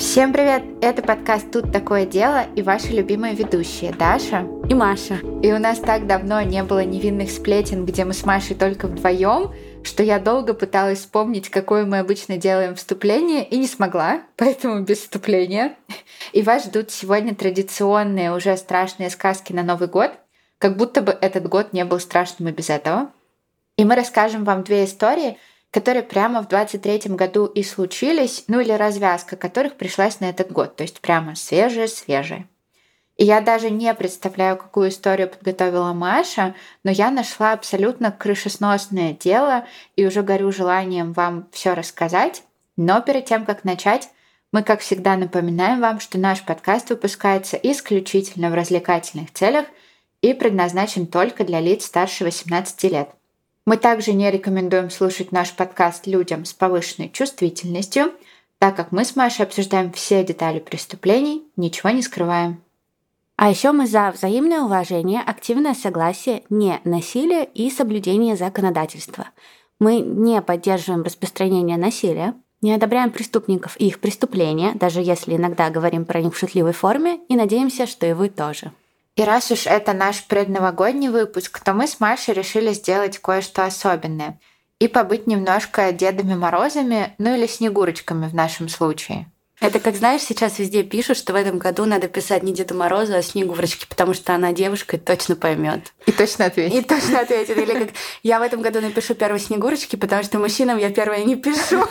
Всем привет! Это подкаст «Тут такое дело» и ваши любимые ведущие Даша и Маша. И у нас так давно не было невинных сплетен, где мы с Машей только вдвоем, что я долго пыталась вспомнить, какое мы обычно делаем вступление, и не смогла, поэтому без вступления. И вас ждут сегодня традиционные, уже страшные сказки на Новый год, как будто бы этот год не был страшным и без этого. И мы расскажем вам две истории — которые прямо в 23 году и случились, ну или развязка которых пришлась на этот год, то есть прямо свежие-свежие. И я даже не представляю, какую историю подготовила Маша, но я нашла абсолютно крышесносное дело и уже горю желанием вам все рассказать. Но перед тем, как начать, мы, как всегда, напоминаем вам, что наш подкаст выпускается исключительно в развлекательных целях и предназначен только для лиц старше 18 лет. Мы также не рекомендуем слушать наш подкаст людям с повышенной чувствительностью, так как мы с Машей обсуждаем все детали преступлений, ничего не скрываем. А еще мы за взаимное уважение, активное согласие, не насилие и соблюдение законодательства. Мы не поддерживаем распространение насилия, не одобряем преступников и их преступления, даже если иногда говорим про них в шутливой форме, и надеемся, что и вы тоже. И раз уж это наш предновогодний выпуск, то мы с Машей решили сделать кое-что особенное и побыть немножко Дедами Морозами, ну или Снегурочками в нашем случае. Это как, знаешь, сейчас везде пишут, что в этом году надо писать не Деду Морозу, а Снегурочке, потому что она девушка и точно поймет. И точно ответит. И точно ответит. Или как я в этом году напишу первой Снегурочки, потому что мужчинам я первая не пишу.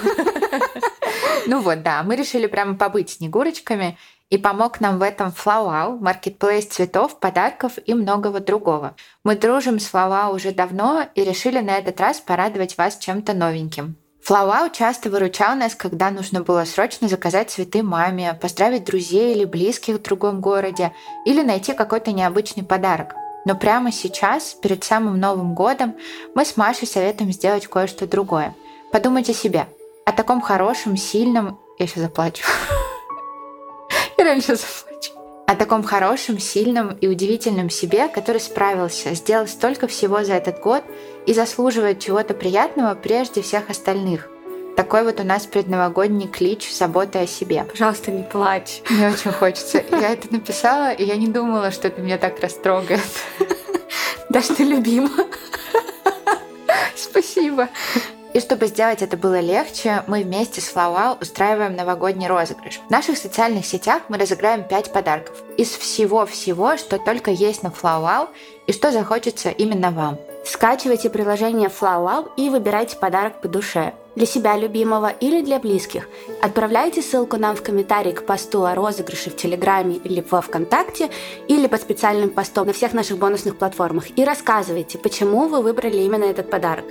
Ну вот, да, мы решили прямо побыть Снегурочками и помог нам в этом Флауау, маркетплейс цветов, подарков и многого другого. Мы дружим с Флауау уже давно и решили на этот раз порадовать вас чем-то новеньким. Флауау часто выручал нас, когда нужно было срочно заказать цветы маме, поздравить друзей или близких в другом городе или найти какой-то необычный подарок. Но прямо сейчас, перед самым Новым годом, мы с Машей советуем сделать кое-что другое. Подумайте себе, о таком хорошем, сильном... Я сейчас заплачу. Раньше заплачу. О таком хорошем, сильном и удивительном себе, который справился, сделал столько всего за этот год и заслуживает чего-то приятного прежде всех остальных. Такой вот у нас предновогодний клич заботы о себе. Пожалуйста, не плачь. Мне очень хочется. Я это написала, и я не думала, что это меня так растрогает. Даже ты любима. Спасибо. И чтобы сделать это было легче, мы вместе с Флауау устраиваем новогодний розыгрыш. В наших социальных сетях мы разыграем 5 подарков. Из всего-всего, что только есть на Флауау и что захочется именно вам. Скачивайте приложение FlowWow и выбирайте подарок по душе. Для себя любимого или для близких. Отправляйте ссылку нам в комментарии к посту о розыгрыше в Телеграме или во Вконтакте, или под специальным постом на всех наших бонусных платформах и рассказывайте, почему вы выбрали именно этот подарок.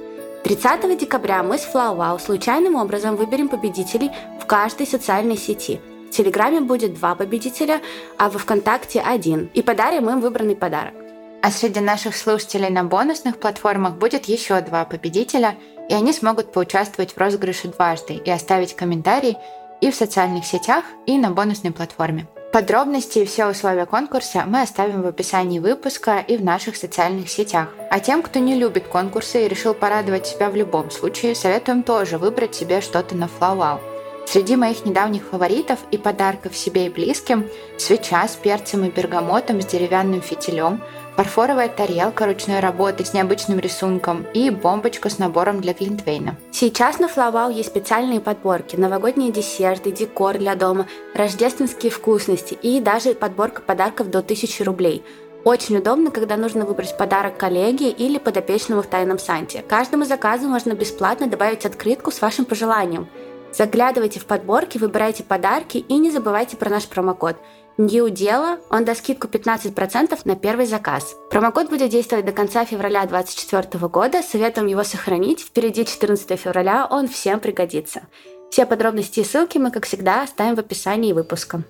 30 декабря мы с FlowWow случайным образом выберем победителей в каждой социальной сети. В Телеграме будет два победителя, а во Вконтакте один. И подарим им выбранный подарок. А среди наших слушателей на бонусных платформах будет еще два победителя, и они смогут поучаствовать в розыгрыше дважды и оставить комментарий и в социальных сетях, и на бонусной платформе. Подробности и все условия конкурса мы оставим в описании выпуска и в наших социальных сетях. А тем, кто не любит конкурсы и решил порадовать себя в любом случае, советуем тоже выбрать себе что-то на FlowWow. Среди моих недавних фаворитов и подарков себе и близким – свеча с перцем и бергамотом с деревянным фитилем – фарфоровая тарелка ручной работы с необычным рисунком и бомбочка с набором для глинтвейна. Сейчас на Флавау есть специальные подборки, новогодние десерты, декор для дома, рождественские вкусности и даже подборка подарков до 1000 рублей. Очень удобно, когда нужно выбрать подарок коллеге или подопечному в тайном санте. Каждому заказу можно бесплатно добавить открытку с вашим пожеланием. Заглядывайте в подборки, выбирайте подарки и не забывайте про наш промокод – New Дело, он даст скидку 15% на первый заказ. Промокод будет действовать до конца февраля 2024 года. Советуем его сохранить. Впереди 14 февраля, он всем пригодится. Все подробности и ссылки мы, как всегда, оставим в описании выпуска.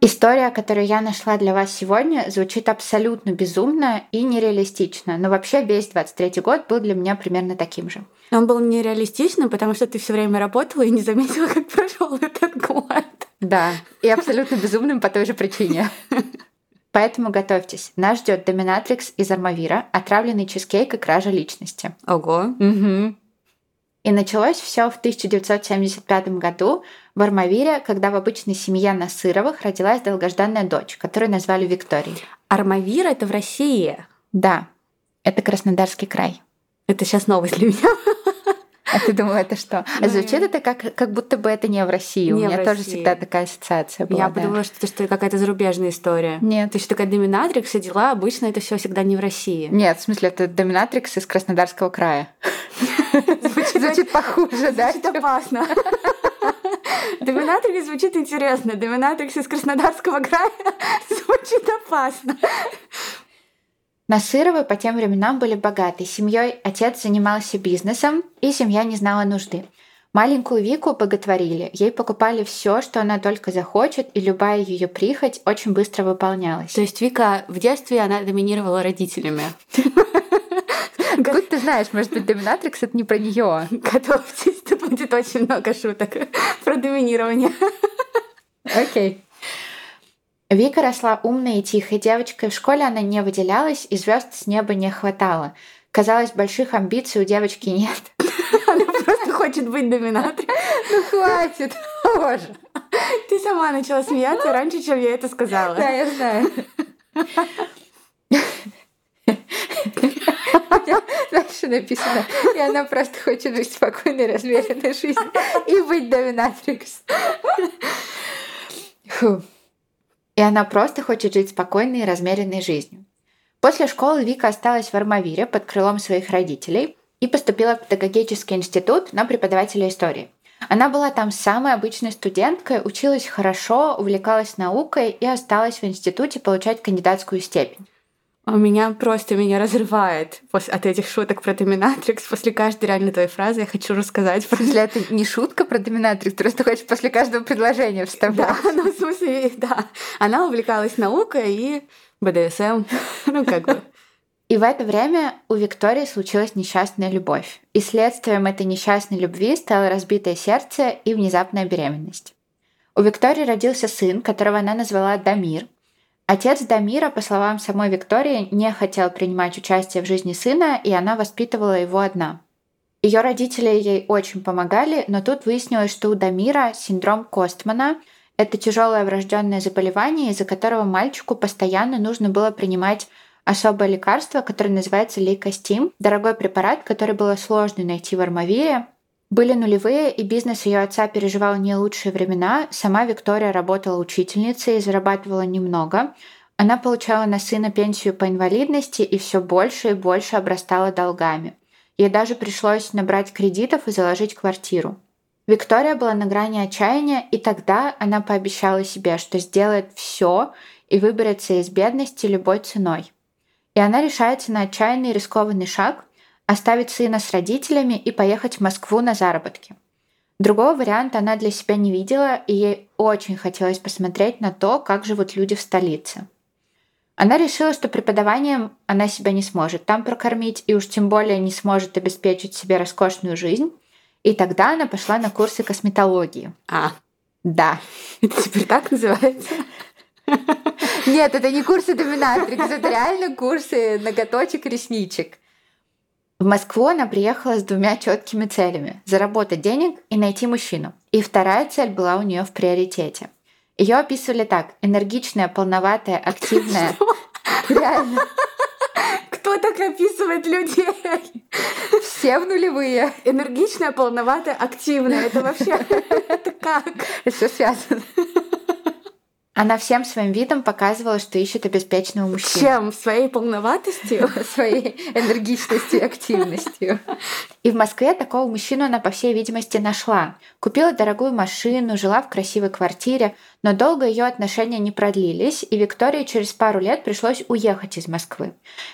История, которую я нашла для вас сегодня, звучит абсолютно безумно и нереалистично, но вообще весь 23 год был для меня примерно таким же. Он был нереалистичным, потому что ты все время работала и не заметила, как прошел этот год. Да, и абсолютно безумным по той же причине. Поэтому готовьтесь. Нас ждет доминатрикс из Армавира, отравленный чизкейк и кража личности. Ого. Угу. И началось все в 1975 году в Армавире, когда в обычной семье Насыровых родилась долгожданная дочь, которую назвали Викторией. Армавир — это в России? Да, это Краснодарский край. Это сейчас новость для меня. А ты думала, это что? А звучит это как, как будто бы это не в России. У меня тоже всегда такая ассоциация была. Я подумала, что это что какая-то зарубежная история. Нет. То есть такая доминатрикс и дела, обычно это все всегда не в России. Нет, в смысле, это доминатрикс из Краснодарского края. Звучит похуже, да? Звучит опасно. Доминатрикс звучит интересно. Доминатрикс из Краснодарского края звучит опасно. Насыровы по тем временам были богатой семьей, отец занимался бизнесом, и семья не знала нужды. Маленькую Вику боготворили, ей покупали все, что она только захочет, и любая ее прихоть очень быстро выполнялась. То есть Вика в детстве она доминировала родителями. Как ты знаешь, может быть, доминатрикс это не про нее. Готовьтесь, тут будет очень много шуток про доминирование. Окей. Вика росла умной и тихой девочкой. В школе она не выделялась, и звезд с неба не хватало. Казалось, больших амбиций у девочки нет. Она просто хочет быть доминатором. Ну хватит, боже. Ты сама начала смеяться раньше, чем я это сказала. Да, я знаю. Дальше написано, и она просто хочет жить спокойной, размеренной жизнью и быть доминатрикс. Фу и она просто хочет жить спокойной и размеренной жизнью. После школы Вика осталась в Армавире под крылом своих родителей и поступила в педагогический институт на преподавателя истории. Она была там самой обычной студенткой, училась хорошо, увлекалась наукой и осталась в институте получать кандидатскую степень. У меня просто меня разрывает после, от этих шуток про доминатрикс. После каждой реально твоей фразы я хочу рассказать. Про... Если это не шутка про доминатрикс, ты просто хочешь после каждого предложения вставлять. Да, ну в смысле, да. Она увлекалась наукой и БДСМ. Ну как бы. И в это время у Виктории случилась несчастная любовь. И следствием этой несчастной любви стало разбитое сердце и внезапная беременность. У Виктории родился сын, которого она назвала Дамир – Отец Дамира, по словам самой Виктории, не хотел принимать участие в жизни сына, и она воспитывала его одна. Ее родители ей очень помогали, но тут выяснилось, что у Дамира синдром Костмана – это тяжелое врожденное заболевание, из-за которого мальчику постоянно нужно было принимать особое лекарство, которое называется лейкостим, дорогой препарат, который было сложно найти в Армавире, были нулевые, и бизнес ее отца переживал не лучшие времена. Сама Виктория работала учительницей и зарабатывала немного. Она получала на сына пенсию по инвалидности и все больше и больше обрастала долгами. Ей даже пришлось набрать кредитов и заложить квартиру. Виктория была на грани отчаяния, и тогда она пообещала себе, что сделает все и выберется из бедности любой ценой. И она решается на отчаянный рискованный шаг, оставить сына с родителями и поехать в Москву на заработки. Другого варианта она для себя не видела, и ей очень хотелось посмотреть на то, как живут люди в столице. Она решила, что преподаванием она себя не сможет там прокормить, и уж тем более не сможет обеспечить себе роскошную жизнь. И тогда она пошла на курсы косметологии. А, да. Это теперь так называется? Нет, это не курсы доминатрикс, это реально курсы ноготочек, ресничек. В Москву она приехала с двумя четкими целями – заработать денег и найти мужчину. И вторая цель была у нее в приоритете. Ее описывали так – энергичная, полноватая, активная. Реально. Кто так описывает людей? Все в нулевые. Энергичная, полноватая, активная. Это вообще... Это как? Это все связано. Она всем своим видом показывала, что ищет обеспеченного мужчину. Чем? Своей полноватостью? Своей энергичностью и активностью. И в Москве такого мужчину она, по всей видимости, нашла. Купила дорогую машину, жила в красивой квартире, но долго ее отношения не продлились, и Виктории через пару лет пришлось уехать из Москвы.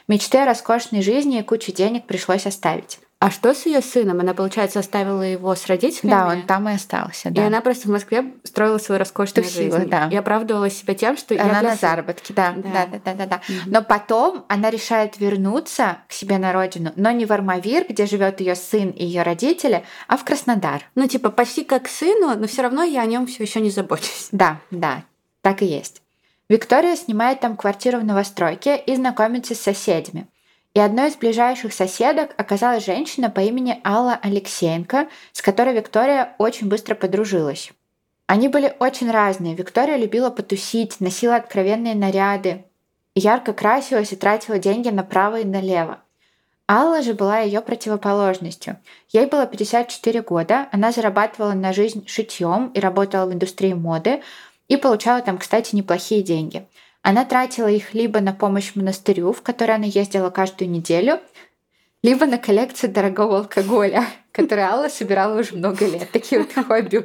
Мечты о роскошной жизни и кучу денег пришлось оставить. А что с ее сыном? Она, получается, оставила его с родителями? Да, он там и остался. Да. И она просто в Москве строила свою роскошную Тусила, жизнь. Да. И оправдывала себя тем, что она я на заработке, да, да, да, да, да. да. Mm-hmm. Но потом она решает вернуться к себе на родину, но не в Армавир, где живет ее сын и ее родители, а в Краснодар. Ну типа почти как сыну, но все равно я о нем все еще не забочусь. Да, да, так и есть. Виктория снимает там квартиру в новостройке и знакомится с соседями. И одной из ближайших соседок оказалась женщина по имени Алла Алексеенко, с которой Виктория очень быстро подружилась. Они были очень разные. Виктория любила потусить, носила откровенные наряды, ярко красилась и тратила деньги направо и налево. Алла же была ее противоположностью. Ей было 54 года, она зарабатывала на жизнь шитьем и работала в индустрии моды и получала там, кстати, неплохие деньги. Она тратила их либо на помощь монастырю, в который она ездила каждую неделю, либо на коллекцию дорогого алкоголя, который Алла собирала уже много лет. Такие вот хобби у.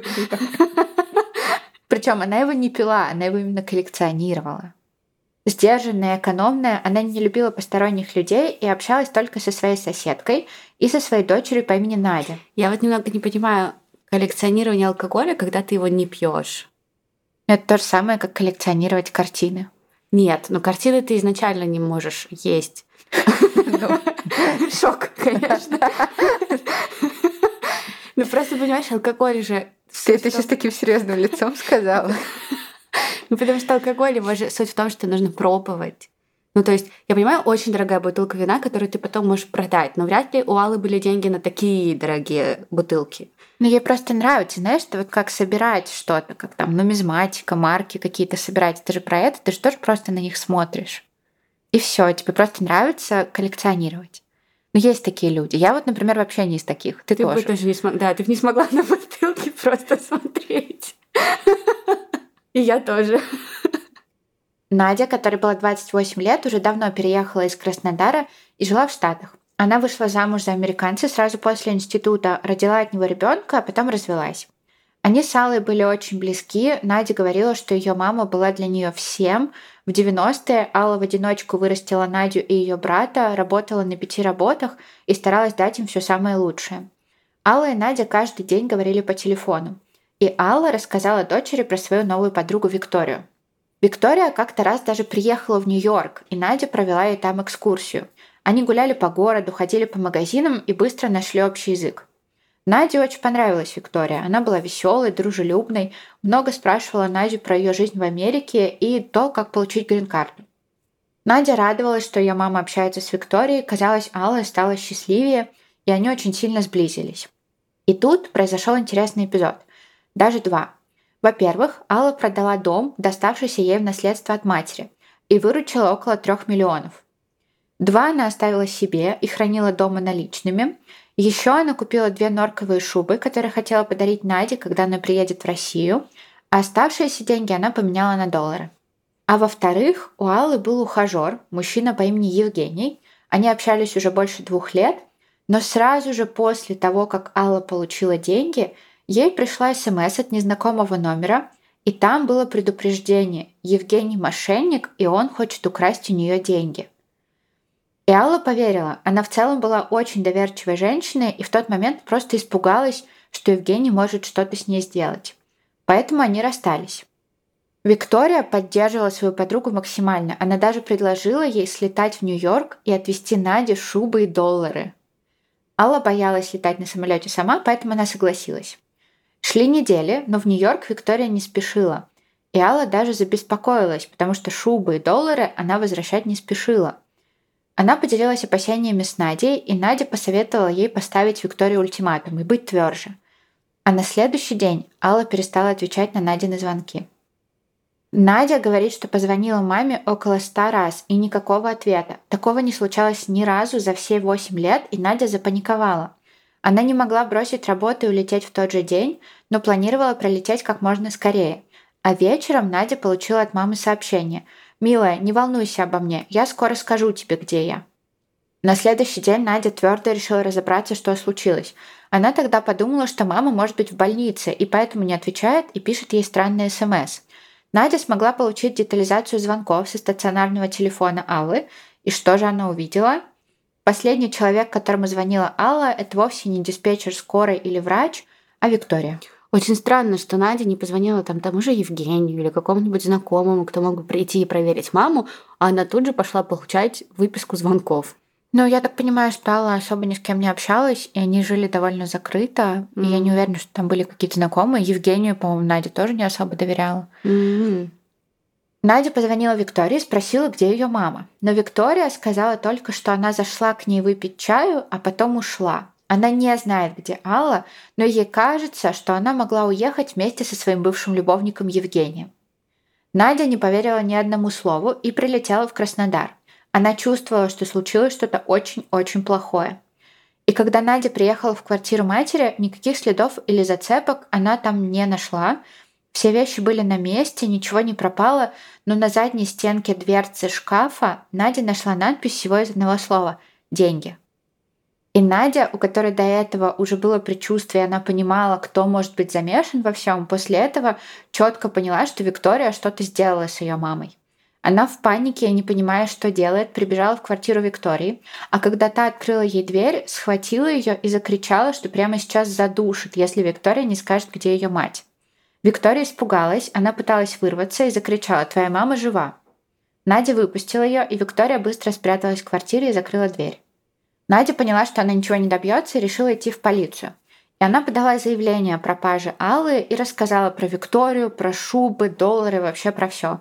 Причем она его не пила, она его именно коллекционировала. Сдержанная, экономная, она не любила посторонних людей и общалась только со своей соседкой и со своей дочерью по имени Надя. Я вот немного не понимаю коллекционирование алкоголя, когда ты его не пьешь. Это то же самое, как коллекционировать картины. Нет, но картины ты изначально не можешь есть. Ну, шок, конечно. Ну просто понимаешь, алкоголь же. Ты это сейчас таким серьезным лицом сказала. Ну, потому что алкоголь, его же суть в том, что нужно пробовать. Ну, то есть, я понимаю, очень дорогая бутылка вина, которую ты потом можешь продать, но вряд ли у Аллы были деньги на такие дорогие бутылки. Ну, ей просто нравится, знаешь, что вот как собирать что-то, как там нумизматика, марки какие-то собирать. Это же про это, ты же тоже просто на них смотришь. И все, тебе просто нравится коллекционировать. Но есть такие люди. Я вот, например, вообще не из таких. Ты, ты тоже. Бы тоже не смог... Да, ты не смогла на бутылки просто смотреть. И я тоже. Надя, которой было 28 лет, уже давно переехала из Краснодара и жила в Штатах. Она вышла замуж за американца сразу после института, родила от него ребенка, а потом развелась. Они с Аллой были очень близки. Надя говорила, что ее мама была для нее всем. В 90-е Алла в одиночку вырастила Надю и ее брата, работала на пяти работах и старалась дать им все самое лучшее. Алла и Надя каждый день говорили по телефону. И Алла рассказала дочери про свою новую подругу Викторию. Виктория как-то раз даже приехала в Нью-Йорк, и Надя провела ей там экскурсию. Они гуляли по городу, ходили по магазинам и быстро нашли общий язык. Наде очень понравилась Виктория. Она была веселой, дружелюбной, много спрашивала Надю про ее жизнь в Америке и то, как получить грин-карту. Надя радовалась, что ее мама общается с Викторией, казалось, Алла стала счастливее, и они очень сильно сблизились. И тут произошел интересный эпизод – даже два. Во-первых, Алла продала дом, доставшийся ей в наследство от матери, и выручила около трех миллионов. Два она оставила себе и хранила дома наличными. Еще она купила две норковые шубы, которые хотела подарить Наде, когда она приедет в Россию, а оставшиеся деньги она поменяла на доллары. А во-вторых, у Аллы был ухажер, мужчина по имени Евгений. Они общались уже больше двух лет, но сразу же после того, как Алла получила деньги – Ей пришла СМС от незнакомого номера, и там было предупреждение «Евгений мошенник, и он хочет украсть у нее деньги». И Алла поверила. Она в целом была очень доверчивой женщиной и в тот момент просто испугалась, что Евгений может что-то с ней сделать. Поэтому они расстались. Виктория поддерживала свою подругу максимально. Она даже предложила ей слетать в Нью-Йорк и отвезти Наде шубы и доллары. Алла боялась летать на самолете сама, поэтому она согласилась. Шли недели, но в Нью-Йорк Виктория не спешила. И Алла даже забеспокоилась, потому что шубы и доллары она возвращать не спешила. Она поделилась опасениями с Надей, и Надя посоветовала ей поставить Виктории ультиматум и быть тверже. А на следующий день Алла перестала отвечать на Надины звонки. Надя говорит, что позвонила маме около ста раз и никакого ответа. Такого не случалось ни разу за все восемь лет, и Надя запаниковала. Она не могла бросить работу и улететь в тот же день, но планировала пролететь как можно скорее. А вечером Надя получила от мамы сообщение. «Милая, не волнуйся обо мне, я скоро скажу тебе, где я». На следующий день Надя твердо решила разобраться, что случилось. Она тогда подумала, что мама может быть в больнице, и поэтому не отвечает и пишет ей странный СМС. Надя смогла получить детализацию звонков со стационарного телефона Аллы, и что же она увидела? Последний человек, которому звонила Алла, это вовсе не диспетчер скорой или врач, а Виктория. Очень странно, что Надя не позвонила там тому же Евгению или какому-нибудь знакомому, кто мог бы прийти и проверить маму, а она тут же пошла получать выписку звонков. Ну, я так понимаю, что Алла особо ни с кем не общалась, и они жили довольно закрыто. Mm-hmm. И я не уверена, что там были какие-то знакомые. Евгению, по-моему, Надя тоже не особо доверяла. Mm-hmm. Надя позвонила Виктории и спросила, где ее мама. Но Виктория сказала только, что она зашла к ней выпить чаю, а потом ушла. Она не знает, где Алла, но ей кажется, что она могла уехать вместе со своим бывшим любовником Евгением. Надя не поверила ни одному слову и прилетела в Краснодар. Она чувствовала, что случилось что-то очень-очень плохое. И когда Надя приехала в квартиру матери, никаких следов или зацепок она там не нашла, все вещи были на месте, ничего не пропало, но на задней стенке дверцы шкафа Надя нашла надпись всего из одного слова «Деньги». И Надя, у которой до этого уже было предчувствие, она понимала, кто может быть замешан во всем, после этого четко поняла, что Виктория что-то сделала с ее мамой. Она в панике, не понимая, что делает, прибежала в квартиру Виктории, а когда та открыла ей дверь, схватила ее и закричала, что прямо сейчас задушит, если Виктория не скажет, где ее мать. Виктория испугалась, она пыталась вырваться и закричала «Твоя мама жива!». Надя выпустила ее, и Виктория быстро спряталась в квартире и закрыла дверь. Надя поняла, что она ничего не добьется и решила идти в полицию. И она подала заявление о пропаже Аллы и рассказала про Викторию, про шубы, доллары, вообще про все.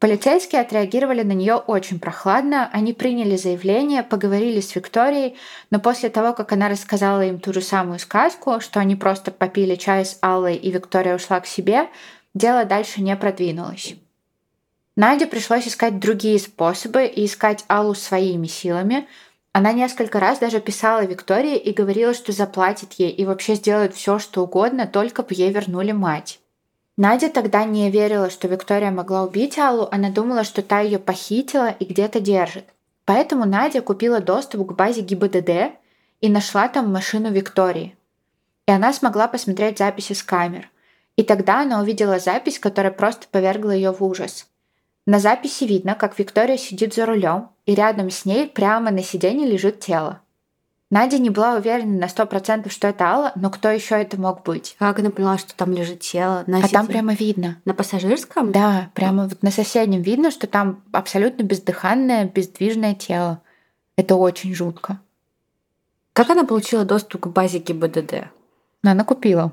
Полицейские отреагировали на нее очень прохладно, они приняли заявление, поговорили с Викторией, но после того, как она рассказала им ту же самую сказку, что они просто попили чай с Аллой и Виктория ушла к себе, дело дальше не продвинулось. Наде пришлось искать другие способы и искать Аллу своими силами. Она несколько раз даже писала Виктории и говорила, что заплатит ей и вообще сделает все, что угодно, только бы ей вернули мать. Надя тогда не верила, что Виктория могла убить Аллу, она думала, что та ее похитила и где-то держит. Поэтому Надя купила доступ к базе ГИБДД и нашла там машину Виктории. И она смогла посмотреть записи с камер. И тогда она увидела запись, которая просто повергла ее в ужас. На записи видно, как Виктория сидит за рулем, и рядом с ней прямо на сиденье лежит тело. Надя не была уверена на сто процентов, что это Алла, но кто еще это мог быть? Как она поняла, что там лежит тело? На а там прямо видно. На пассажирском? Да, прямо вот на соседнем видно, что там абсолютно бездыханное, бездвижное тело. Это очень жутко. Как она получила доступ к базе ГИБДД? Она купила.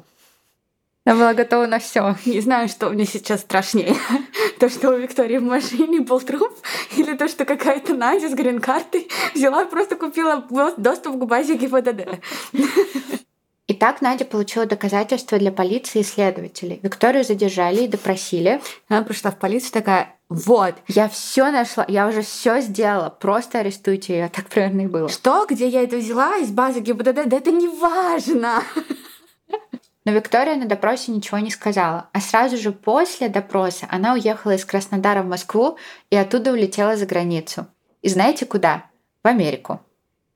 Я была готова на все. Не знаю, что мне сейчас страшнее. То, что у Виктории в машине был труп, или то, что какая-то Надя с грин-картой взяла и просто купила доступ к базе ГИБДД. Итак, Надя получила доказательства для полиции и следователей. Викторию задержали и допросили. Она пришла в полицию такая, вот. Я все нашла, я уже все сделала. Просто арестуйте ее. Так примерно и было. Что? Где я это взяла? Из базы ГИБДД? Да это не важно. Но Виктория на допросе ничего не сказала, а сразу же после допроса она уехала из Краснодара в Москву и оттуда улетела за границу. И знаете куда? В Америку.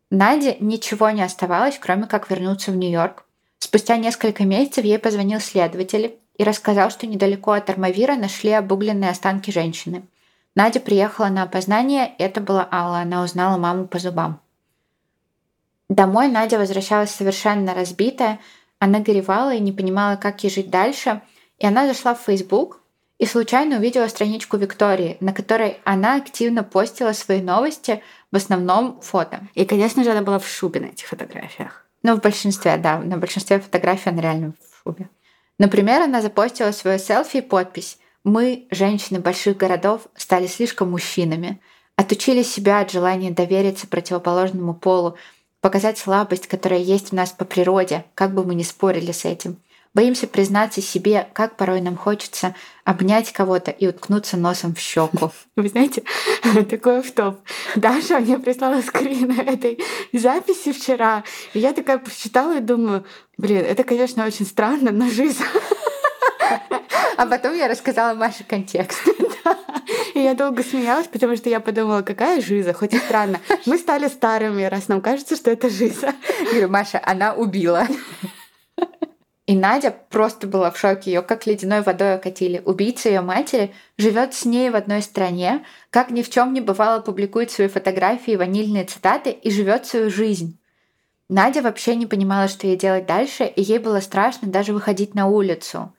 Наде ничего не оставалось, кроме как вернуться в Нью-Йорк. Спустя несколько месяцев ей позвонил следователь и рассказал, что недалеко от Армавира нашли обугленные останки женщины. Надя приехала на опознание, это была Алла, она узнала маму по зубам. Домой Надя возвращалась совершенно разбитая, она горевала и не понимала, как ей жить дальше. И она зашла в Facebook и случайно увидела страничку Виктории, на которой она активно постила свои новости, в основном фото. И, конечно же, она была в шубе на этих фотографиях. Ну, в большинстве, да. На большинстве фотографий она реально в шубе. Например, она запостила свое селфи и подпись «Мы, женщины больших городов, стали слишком мужчинами, отучили себя от желания довериться противоположному полу, показать слабость, которая есть в нас по природе, как бы мы ни спорили с этим. Боимся признаться себе, как порой нам хочется обнять кого-то и уткнуться носом в щеку. Вы знаете, такой в топ. Даша мне прислала скрин этой записи вчера. И я такая посчитала и думаю, блин, это, конечно, очень странно, но жизнь. А потом я рассказала Маше контекст. И я долго смеялась, потому что я подумала, какая жиза, хоть и странно. Мы стали старыми, раз нам кажется, что это жиза. Говорю, Маша, она убила. И Надя просто была в шоке. Ее как ледяной водой окатили. Убийца ее матери живет с ней в одной стране, как ни в чем не бывало, публикует свои фотографии, ванильные цитаты и живет свою жизнь. Надя вообще не понимала, что ей делать дальше, и ей было страшно даже выходить на улицу.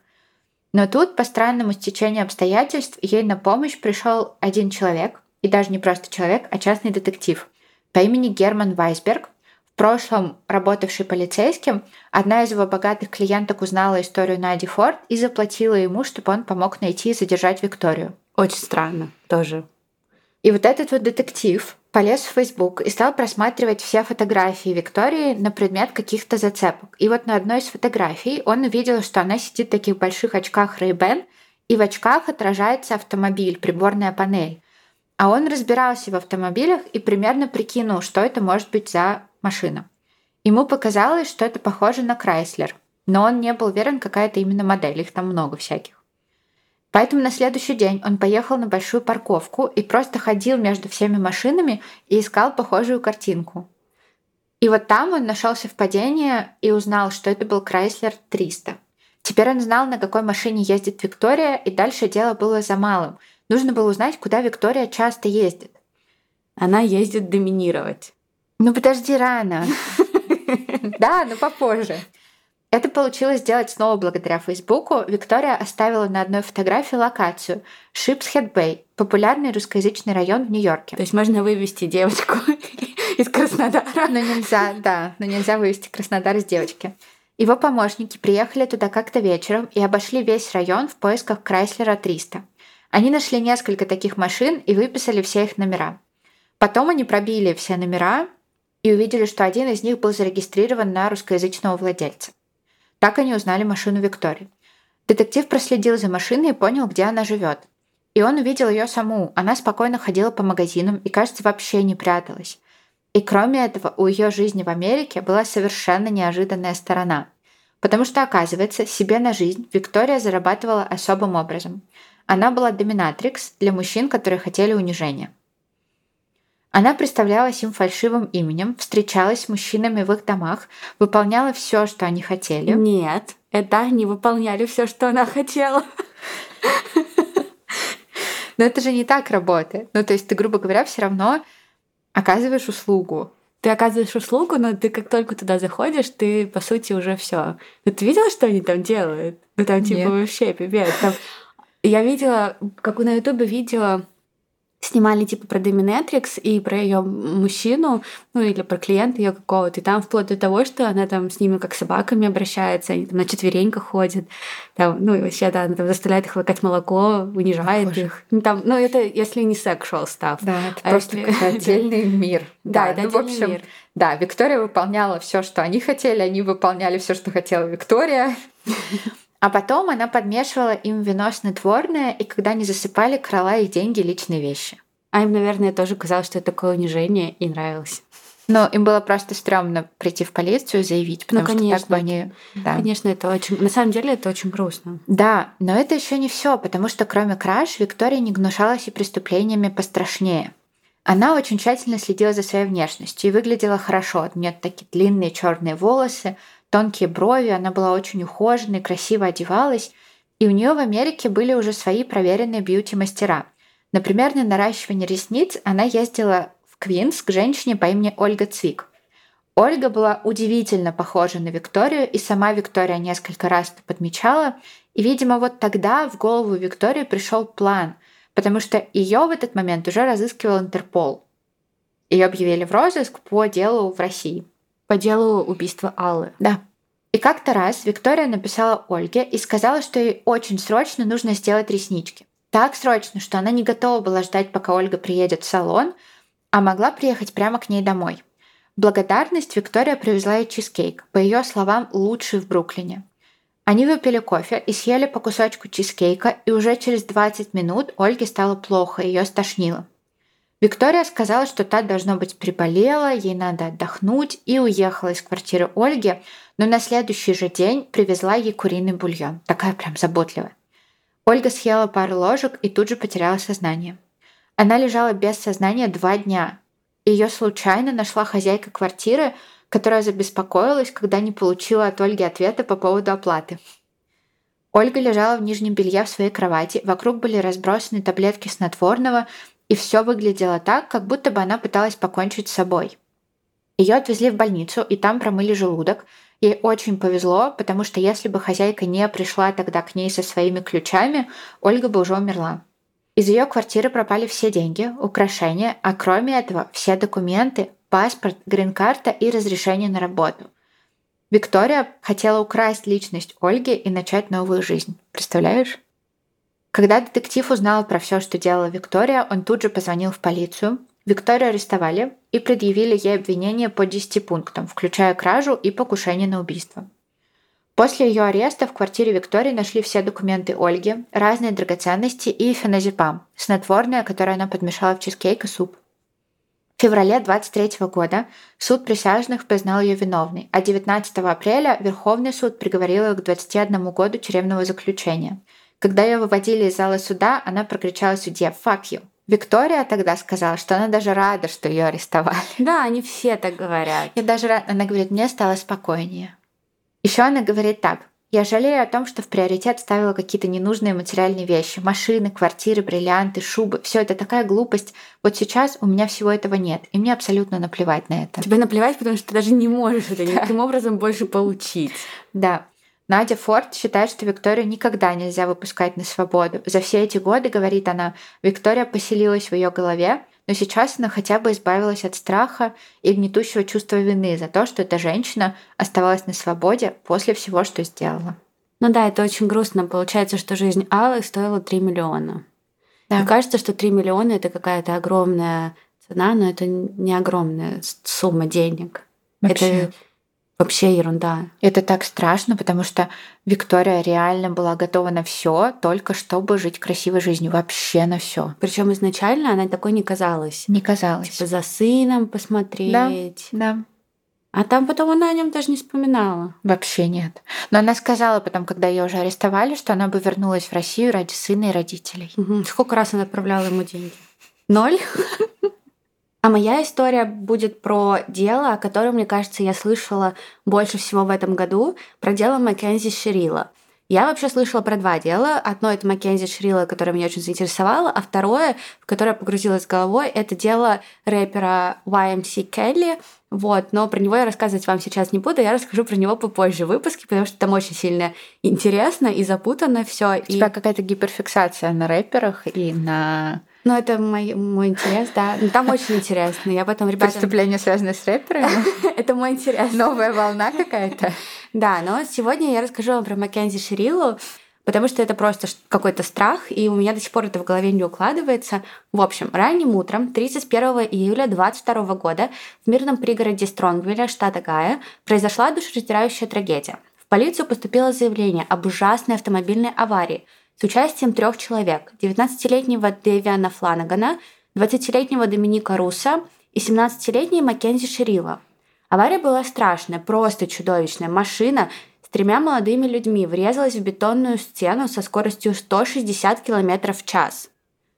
Но тут, по странному стечению обстоятельств, ей на помощь пришел один человек, и даже не просто человек, а частный детектив по имени Герман Вайсберг, в прошлом работавший полицейским, одна из его богатых клиенток узнала историю Нади Форд и заплатила ему, чтобы он помог найти и задержать Викторию. Очень странно тоже. И вот этот вот детектив полез в Facebook и стал просматривать все фотографии Виктории на предмет каких-то зацепок. И вот на одной из фотографий он увидел, что она сидит в таких больших очках Ray-Ban, и в очках отражается автомобиль, приборная панель. А он разбирался в автомобилях и примерно прикинул, что это может быть за машина. Ему показалось, что это похоже на Крайслер, но он не был уверен, какая это именно модель, их там много всяких. Поэтому на следующий день он поехал на большую парковку и просто ходил между всеми машинами и искал похожую картинку. И вот там он нашел совпадение и узнал, что это был Chrysler 300. Теперь он знал, на какой машине ездит Виктория, и дальше дело было за малым. Нужно было узнать, куда Виктория часто ездит. Она ездит доминировать. Ну подожди, рано. Да, но попозже. Это получилось сделать снова благодаря Фейсбуку. Виктория оставила на одной фотографии локацию Шипсхед Бэй, популярный русскоязычный район в Нью-Йорке. То есть можно вывести девочку из Краснодара. Но нельзя, да, но нельзя вывести Краснодар из девочки. Его помощники приехали туда как-то вечером и обошли весь район в поисках Крайслера 300. Они нашли несколько таких машин и выписали все их номера. Потом они пробили все номера и увидели, что один из них был зарегистрирован на русскоязычного владельца. Так они узнали машину Виктории. Детектив проследил за машиной и понял, где она живет. И он увидел ее саму. Она спокойно ходила по магазинам и, кажется, вообще не пряталась. И кроме этого, у ее жизни в Америке была совершенно неожиданная сторона. Потому что, оказывается, себе на жизнь Виктория зарабатывала особым образом. Она была доминатрикс для мужчин, которые хотели унижения. Она представлялась им фальшивым именем, встречалась с мужчинами в их домах, выполняла все, что они хотели. Нет, это они выполняли все, что она хотела. Но это же не так работает. Ну, то есть ты, грубо говоря, все равно оказываешь услугу. Ты оказываешь услугу, но ты как только туда заходишь, ты, по сути, уже все. Ну, ты видела, что они там делают? Ну, там, типа, Нет. вообще, пипец. Там... Я видела, как на Ютубе видео снимали типа про Доминатрикс и про ее мужчину, ну или про клиента ее какого-то. И там вплоть до того, что она там с ними как с собаками обращается, они там на четвереньках ходят. Там, ну и вообще, да, она там заставляет их лакать молоко, унижает Боже. их. Ну, там, ну это если не sexual stuff. Да, это а просто если... отдельный мир. Да, это ну, в общем, мир. Да, Виктория выполняла все, что они хотели, они выполняли все, что хотела Виктория. А потом она подмешивала им вино снотворное, и когда они засыпали, крала их деньги и личные вещи. А им, наверное, тоже казалось, что это такое унижение, и нравилось. Но им было просто стрёмно прийти в полицию и заявить, потому ну, конечно, что так бы они... Да. Конечно, это очень... На самом деле это очень грустно. Да, но это еще не все, потому что кроме краж Виктория не гнушалась и преступлениями пострашнее. Она очень тщательно следила за своей внешностью и выглядела хорошо. У нее такие длинные черные волосы, тонкие брови, она была очень ухоженной, красиво одевалась, и у нее в Америке были уже свои проверенные бьюти-мастера. Например, на наращивание ресниц она ездила в Квинс к женщине по имени Ольга Цвик. Ольга была удивительно похожа на Викторию, и сама Виктория несколько раз это подмечала. И, видимо, вот тогда в голову Виктории пришел план, потому что ее в этот момент уже разыскивал Интерпол. Ее объявили в розыск по делу в России. По делу убийства Аллы. Да. И как-то раз Виктория написала Ольге и сказала, что ей очень срочно нужно сделать реснички. Так срочно, что она не готова была ждать, пока Ольга приедет в салон, а могла приехать прямо к ней домой. Благодарность Виктория привезла ей чизкейк, по ее словам, лучший в Бруклине. Они выпили кофе и съели по кусочку чизкейка, и уже через 20 минут Ольге стало плохо, ее стошнило. Виктория сказала, что та, должно быть, приболела, ей надо отдохнуть, и уехала из квартиры Ольги, но на следующий же день привезла ей куриный бульон. Такая прям заботливая. Ольга съела пару ложек и тут же потеряла сознание. Она лежала без сознания два дня. Ее случайно нашла хозяйка квартиры, которая забеспокоилась, когда не получила от Ольги ответа по поводу оплаты. Ольга лежала в нижнем белье в своей кровати, вокруг были разбросаны таблетки снотворного, и все выглядело так, как будто бы она пыталась покончить с собой. Ее отвезли в больницу, и там промыли желудок. Ей очень повезло, потому что если бы хозяйка не пришла тогда к ней со своими ключами, Ольга бы уже умерла. Из ее квартиры пропали все деньги, украшения, а кроме этого все документы, паспорт, грин-карта и разрешение на работу. Виктория хотела украсть личность Ольги и начать новую жизнь. Представляешь? Когда детектив узнал про все, что делала Виктория, он тут же позвонил в полицию. Викторию арестовали и предъявили ей обвинение по 10 пунктам, включая кражу и покушение на убийство. После ее ареста в квартире Виктории нашли все документы Ольги, разные драгоценности и феназепам, снотворное, которое она подмешала в чизкейк и суп. В феврале 23 года суд присяжных признал ее виновной, а 19 апреля Верховный суд приговорил ее к 21 году тюремного заключения. Когда ее выводили из зала суда, она прокричала судье «Fuck you!». Виктория тогда сказала, что она даже рада, что ее арестовали. Да, они все так говорят. Я даже рада, она говорит, мне стало спокойнее. Еще она говорит так. Я жалею о том, что в приоритет ставила какие-то ненужные материальные вещи. Машины, квартиры, бриллианты, шубы. Все это такая глупость. Вот сейчас у меня всего этого нет. И мне абсолютно наплевать на это. Тебе наплевать, потому что ты даже не можешь это никаким образом больше получить. Да. Надя Форд считает, что Викторию никогда нельзя выпускать на свободу. За все эти годы, говорит она, Виктория поселилась в ее голове, но сейчас она хотя бы избавилась от страха и гнетущего чувства вины за то, что эта женщина оставалась на свободе после всего, что сделала. Ну да, это очень грустно. Получается, что жизнь Аллы стоила 3 миллиона. Да. Мне кажется, что 3 миллиона — это какая-то огромная цена, но это не огромная сумма денег. Вообще. Это Вообще ерунда. Это так страшно, потому что Виктория реально была готова на все, только чтобы жить красивой жизнью, вообще на все. Причем изначально она такой не казалась. Не казалась. Типа за сыном посмотреть. Да, да. А там потом она о нем даже не вспоминала. Вообще нет. Но она сказала потом, когда ее уже арестовали, что она бы вернулась в Россию ради сына и родителей. Угу. Сколько раз она отправляла ему деньги? Ноль? А моя история будет про дело, о котором, мне кажется, я слышала больше всего в этом году, про дело Маккензи Ширила. Я вообще слышала про два дела. Одно это Маккензи Шрила, которое меня очень заинтересовало, а второе, в которое я погрузилась головой, это дело рэпера YMC Келли. Вот, но про него я рассказывать вам сейчас не буду, я расскажу про него попозже в выпуске, потому что там очень сильно интересно и запутанно все. У тебя какая-то гиперфиксация на рэперах и на ну, это мой, мой интерес, да. Ну, там очень интересно. Я потом ребятам... Преступления, связанные с рэперами? это мой интерес. Новая волна какая-то? да, но сегодня я расскажу вам про Маккензи Ширилу, потому что это просто какой-то страх, и у меня до сих пор это в голове не укладывается. В общем, ранним утром 31 июля 2022 года в мирном пригороде Стронгвилля, штата Гая, произошла душераздирающая трагедия. В полицию поступило заявление об ужасной автомобильной аварии – с участием трех человек – 19-летнего Дэвиана Фланагана, 20-летнего Доминика Руса и 17-летней Маккензи Шерила. Авария была страшная, просто чудовищная. Машина с тремя молодыми людьми врезалась в бетонную стену со скоростью 160 км в час.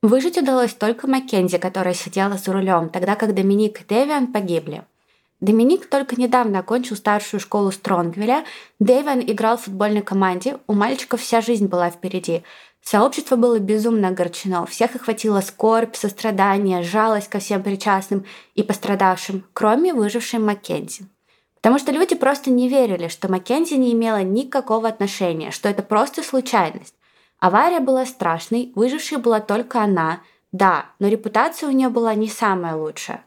Выжить удалось только Маккензи, которая сидела за рулем, тогда как Доминик и Дэвиан погибли – Доминик только недавно окончил старшую школу Стронгвилля. Дэйвен играл в футбольной команде. У мальчиков вся жизнь была впереди. Сообщество было безумно огорчено. Всех охватила скорбь, сострадание, жалость ко всем причастным и пострадавшим, кроме выжившей Маккензи. Потому что люди просто не верили, что Маккензи не имела никакого отношения, что это просто случайность. Авария была страшной, выжившей была только она. Да, но репутация у нее была не самая лучшая.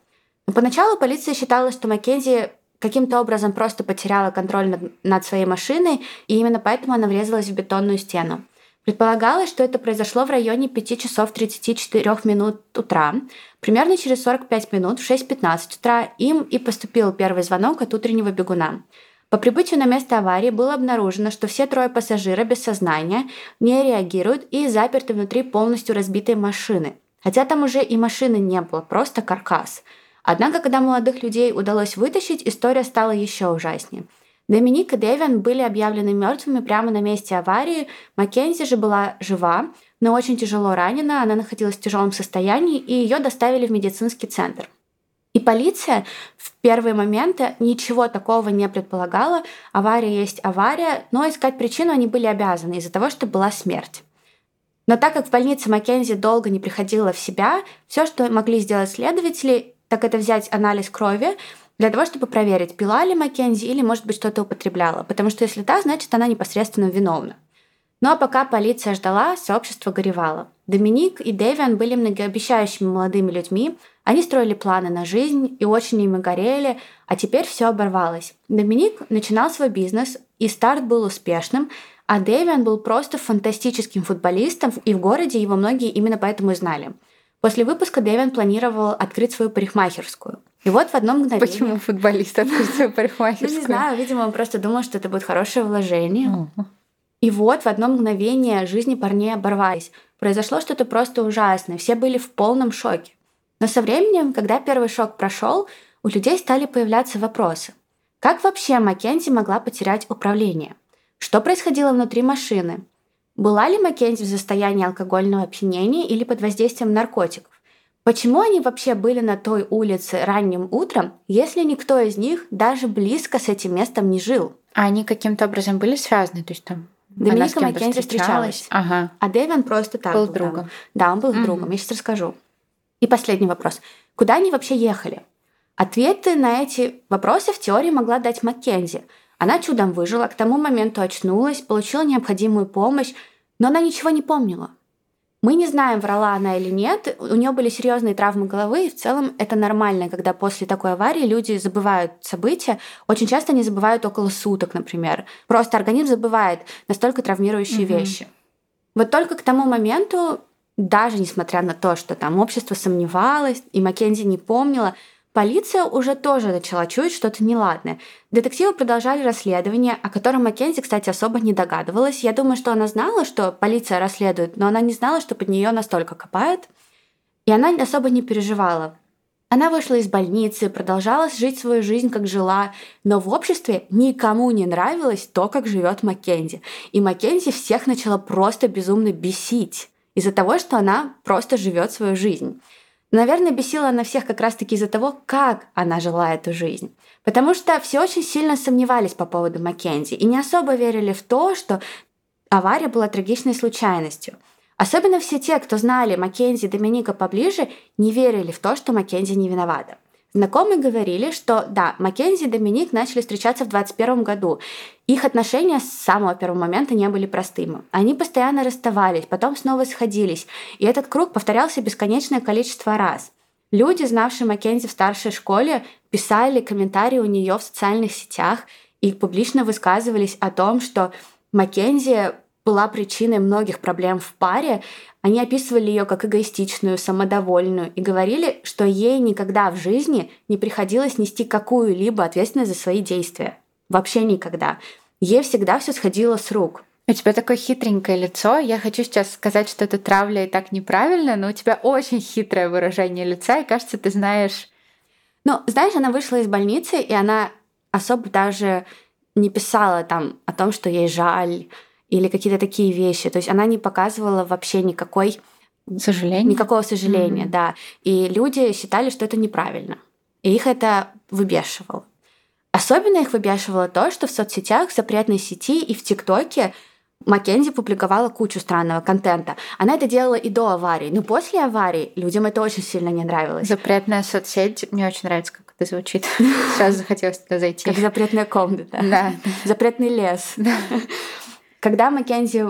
Поначалу полиция считала, что Маккензи каким-то образом просто потеряла контроль над, над своей машиной, и именно поэтому она врезалась в бетонную стену. Предполагалось, что это произошло в районе 5 часов 34 минут утра. Примерно через 45 минут в 6.15 утра им и поступил первый звонок от утреннего бегуна. По прибытию на место аварии было обнаружено, что все трое пассажира без сознания не реагируют и заперты внутри полностью разбитой машины. Хотя там уже и машины не было, просто каркас – Однако, когда молодых людей удалось вытащить, история стала еще ужаснее. Доминик и Дэвин были объявлены мертвыми прямо на месте аварии. Маккензи же была жива, но очень тяжело ранена, она находилась в тяжелом состоянии, и ее доставили в медицинский центр. И полиция в первые моменты ничего такого не предполагала. Авария есть авария, но искать причину они были обязаны из-за того, что была смерть. Но так как в больнице Маккензи долго не приходила в себя, все, что могли сделать следователи, так это взять анализ крови для того, чтобы проверить, пила ли Маккензи или, может быть, что-то употребляла. Потому что если да, значит, она непосредственно виновна. Ну а пока полиция ждала, сообщество горевало. Доминик и Дэвиан были многообещающими молодыми людьми, они строили планы на жизнь и очень ими горели, а теперь все оборвалось. Доминик начинал свой бизнес, и старт был успешным, А Дэвиан был просто фантастическим футболистом, и в городе его многие именно поэтому и знали. После выпуска Дэвиан планировал открыть свою парикмахерскую. И вот в одно мгновение... Почему футболист открыть свою парикмахерскую? Ну, не знаю, видимо, он просто думал, что это будет хорошее вложение. И вот в одно мгновение жизни парней оборвались. Произошло что-то просто ужасное. Все были в полном шоке. Но со временем, когда первый шок прошел, у людей стали появляться вопросы. Как вообще Маккензи могла потерять управление? Что происходило внутри машины? Была ли Маккензи в состоянии алкогольного опьянения или под воздействием наркотиков? Почему они вообще были на той улице ранним утром, если никто из них даже близко с этим местом не жил? А они каким-то образом были связаны? То есть там Доминика Маккензи встречалась, ага. а Дэвин просто так был, был другом. Там. Да, он был Мгм. другом, я сейчас расскажу. И последний вопрос. Куда они вообще ехали? Ответы на эти вопросы в теории могла дать Маккензи. Она чудом выжила, к тому моменту очнулась, получила необходимую помощь, но она ничего не помнила. Мы не знаем, врала она или нет. У нее были серьезные травмы головы, и в целом это нормально, когда после такой аварии люди забывают события. Очень часто они забывают около суток, например. Просто организм забывает настолько травмирующие Мгм. вещи. Вот только к тому моменту, даже несмотря на то, что там общество сомневалось, и Маккензи не помнила, полиция уже тоже начала чуять что-то неладное. Детективы продолжали расследование, о котором Маккензи, кстати, особо не догадывалась. Я думаю, что она знала, что полиция расследует, но она не знала, что под нее настолько копают. И она особо не переживала. Она вышла из больницы, продолжала жить свою жизнь, как жила, но в обществе никому не нравилось то, как живет Маккензи. И Маккензи всех начала просто безумно бесить из-за того, что она просто живет свою жизнь. Наверное, бесила она всех как раз-таки из-за того, как она жила эту жизнь. Потому что все очень сильно сомневались по поводу Маккензи и не особо верили в то, что авария была трагичной случайностью. Особенно все те, кто знали Маккензи и Доминика поближе, не верили в то, что Маккензи не виновата. Знакомые говорили, что да, Маккензи и Доминик начали встречаться в 21 году. Их отношения с самого первого момента не были простыми. Они постоянно расставались, потом снова сходились. И этот круг повторялся бесконечное количество раз. Люди, знавшие Маккензи в старшей школе, писали комментарии у нее в социальных сетях и публично высказывались о том, что Маккензи была причиной многих проблем в паре. Они описывали ее как эгоистичную, самодовольную и говорили, что ей никогда в жизни не приходилось нести какую-либо ответственность за свои действия. Вообще никогда. Ей всегда все сходило с рук. У тебя такое хитренькое лицо. Я хочу сейчас сказать, что это травля и так неправильно, но у тебя очень хитрое выражение лица, и кажется, ты знаешь... Ну, знаешь, она вышла из больницы, и она особо даже не писала там о том, что ей жаль, или какие-то такие вещи. То есть она не показывала вообще никакой Сожаление. никакого сожаления, Мгм. да. И люди считали, что это неправильно. И их это выбешивало. Особенно их выбешивало то, что в соцсетях, в запретной сети и в ТикТоке Маккензи публиковала кучу странного контента. Она это делала и до аварии, но после аварии людям это очень сильно не нравилось. Запретная соцсеть. Мне очень нравится, как это звучит. Сразу захотелось туда зайти. Как запретная комната. Да. Запретный лес. Когда Маккензи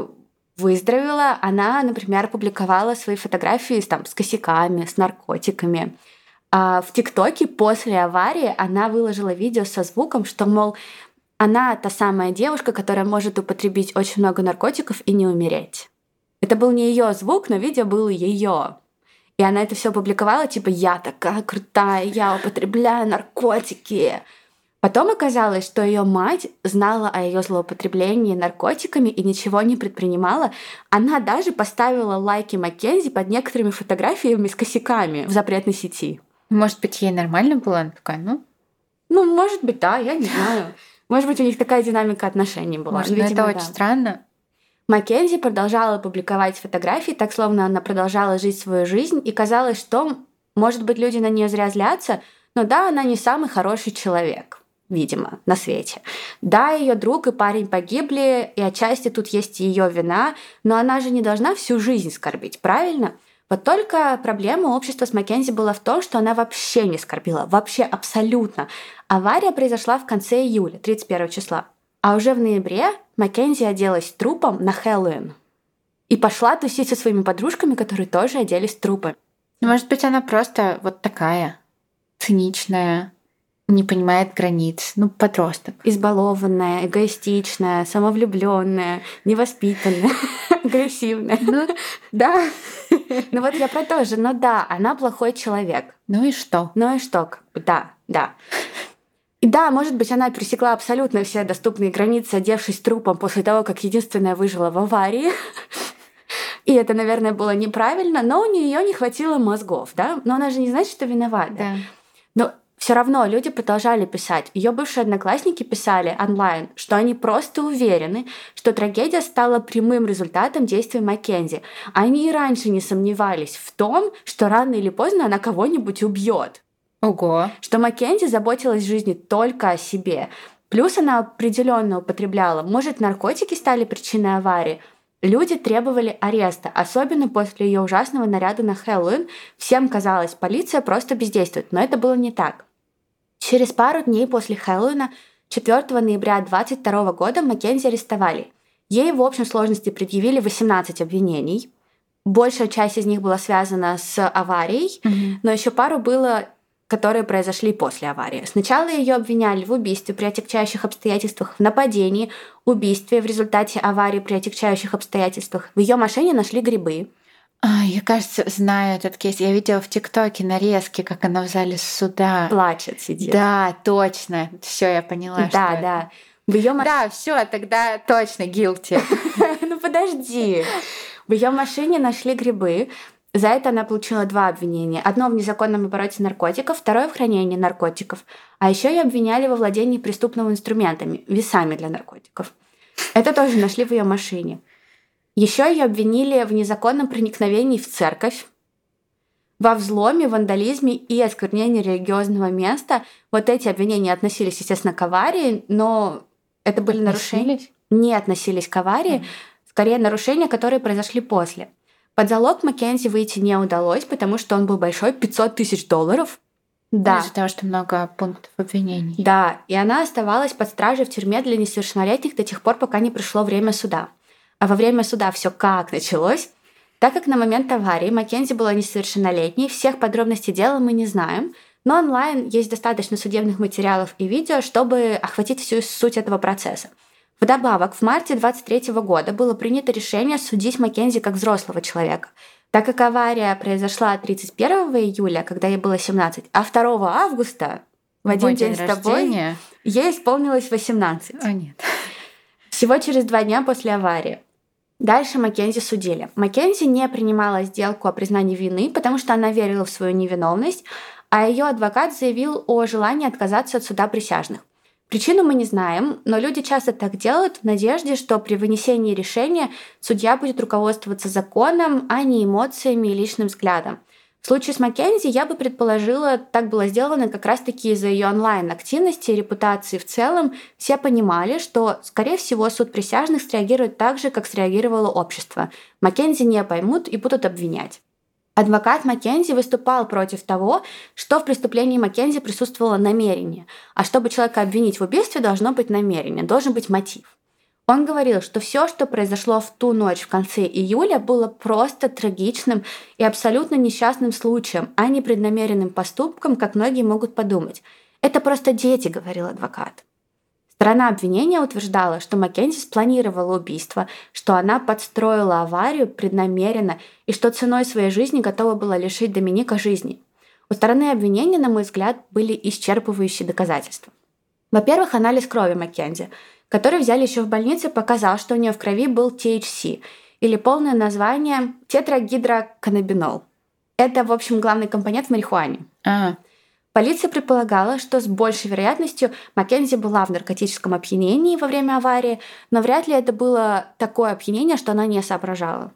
выздоровела, она, например, публиковала свои фотографии там, с косяками, с наркотиками. А в ТикТоке после аварии она выложила видео со звуком, что, мол, она та самая девушка, которая может употребить очень много наркотиков и не умереть. Это был не ее звук, но видео было ее. И она это все публиковала, типа, я такая крутая, я употребляю наркотики. Потом оказалось, что ее мать знала о ее злоупотреблении наркотиками и ничего не предпринимала. Она даже поставила лайки Маккензи под некоторыми фотографиями с косяками в запретной сети. Может быть, ей нормально было? Она такая, ну, Ну, может быть, да, я не знаю. Может быть, у них такая динамика отношений была. может, Видимо, это да. очень странно. Маккензи продолжала публиковать фотографии, так словно она продолжала жить свою жизнь, и казалось, что, может быть, люди на нее зря злятся, но да, она не самый хороший человек, видимо, на свете. Да, ее друг и парень погибли, и отчасти тут есть ее вина, но она же не должна всю жизнь скорбить, правильно? Вот только проблема общества с Маккензи была в том, что она вообще не скорбила, вообще абсолютно. Авария произошла в конце июля, 31 числа. А уже в ноябре Маккензи оделась трупом на Хэллоуин. И пошла тусить со своими подружками, которые тоже оделись трупом. Ну, Может быть, она просто вот такая циничная Не понимает границ. Ну, подросток. Избалованная, эгоистичная, самовлюбленная, невоспитанная, агрессивная. Ну, да. Ну вот я про то же. Ну да, она плохой человек. Ну и что? Ну и что? Да, да. И да, может быть, она пересекла абсолютно все доступные границы, одевшись трупом после того, как единственная выжила в аварии. И это, наверное, было неправильно, но у нее не хватило мозгов, да? Но она же не значит, что виновата. Да. Все равно люди продолжали писать. Ее бывшие одноклассники писали онлайн, что они просто уверены, что трагедия стала прямым результатом действий Маккензи. Они и раньше не сомневались в том, что рано или поздно она кого-нибудь убьет. Ого. Что Маккензи заботилась в жизни только о себе. Плюс она определенно употребляла. Может, наркотики стали причиной аварии? Люди требовали ареста, особенно после ее ужасного наряда на Хэллоуин. Всем казалось, полиция просто бездействует, но это было не так. Через пару дней после Хэллоуина, 4 ноября 22 года, Маккензи арестовали. Ей в общем сложности предъявили 18 обвинений. Большая часть из них была связана с аварией, Мгм. но еще пару было которые произошли после аварии. Сначала ее обвиняли в убийстве при отягчающих обстоятельствах, в нападении, убийстве в результате аварии при отягчающих обстоятельствах. В ее машине нашли грибы. Я, кажется, знаю этот кейс. Я видела в ТикТоке нарезки, как она в зале суда. Плачет, сидит. Да, точно. Все, я поняла. что да, это. да. В ее Да, все, тогда точно guilty. Ну подожди. В ее машине нашли грибы. За это она получила два обвинения. Одно в незаконном обороте наркотиков, второе в хранении наркотиков. А еще ее обвиняли во владении преступными инструментами, весами для наркотиков. Это тоже нашли в ее машине. Еще ее обвинили в незаконном проникновении в церковь, во взломе, вандализме и осквернении религиозного места. Вот эти обвинения относились, естественно, к аварии, но это были нарушения не относились к аварии, скорее нарушения, которые произошли после. Под залог Маккензи выйти не удалось, потому что он был большой, 500 тысяч долларов. Да, Из-за того, что много пунктов обвинений. да, и она оставалась под стражей в тюрьме для несовершеннолетних до тех пор, пока не пришло время суда. А во время суда все как началось? Так как на момент аварии Маккензи была несовершеннолетней, всех подробностей дела мы не знаем, но онлайн есть достаточно судебных материалов и видео, чтобы охватить всю суть этого процесса. Вдобавок, в марте 23 года было принято решение судить Маккензи как взрослого человека. Так как авария произошла 31 июля, когда ей было 17, а 2 августа, в один Мой день, с тобой, ей исполнилось 18. О, нет. Всего через два дня после аварии. Дальше Маккензи судили. Маккензи не принимала сделку о признании вины, потому что она верила в свою невиновность, а ее адвокат заявил о желании отказаться от суда присяжных. Причину мы не знаем, но люди часто так делают в надежде, что при вынесении решения судья будет руководствоваться законом, а не эмоциями и личным взглядом. Случае с Маккензи я бы предположила, так было сделано как раз-таки из-за ее онлайн-активности и репутации в целом. Все понимали, что, скорее всего, суд присяжных среагирует так же, как среагировало общество. Маккензи не поймут и будут обвинять. Адвокат Маккензи выступал против того, что в преступлении Маккензи присутствовало намерение, а чтобы человека обвинить в убийстве, должно быть намерение, должен быть мотив. Он говорил, что все, что произошло в ту ночь в конце июля, было просто трагичным и абсолютно несчастным случаем, а не преднамеренным поступком, как многие могут подумать. Это просто дети, говорил адвокат. Сторона обвинения утверждала, что Маккензи спланировала убийство, что она подстроила аварию преднамеренно и что ценой своей жизни готова была лишить Доминика жизни. У стороны обвинения, на мой взгляд, были исчерпывающие доказательства. Во-первых, анализ крови Маккензи, который взяли еще в больнице, показал, что у нее в крови был THC, или полное название тетрагидроканнабинол. Это, в общем, главный компонент в марихуане. А, Полиция предполагала, что с большей вероятностью Маккензи была в наркотическом опьянении во время аварии, но вряд ли это было такое опьянение, что она не соображала.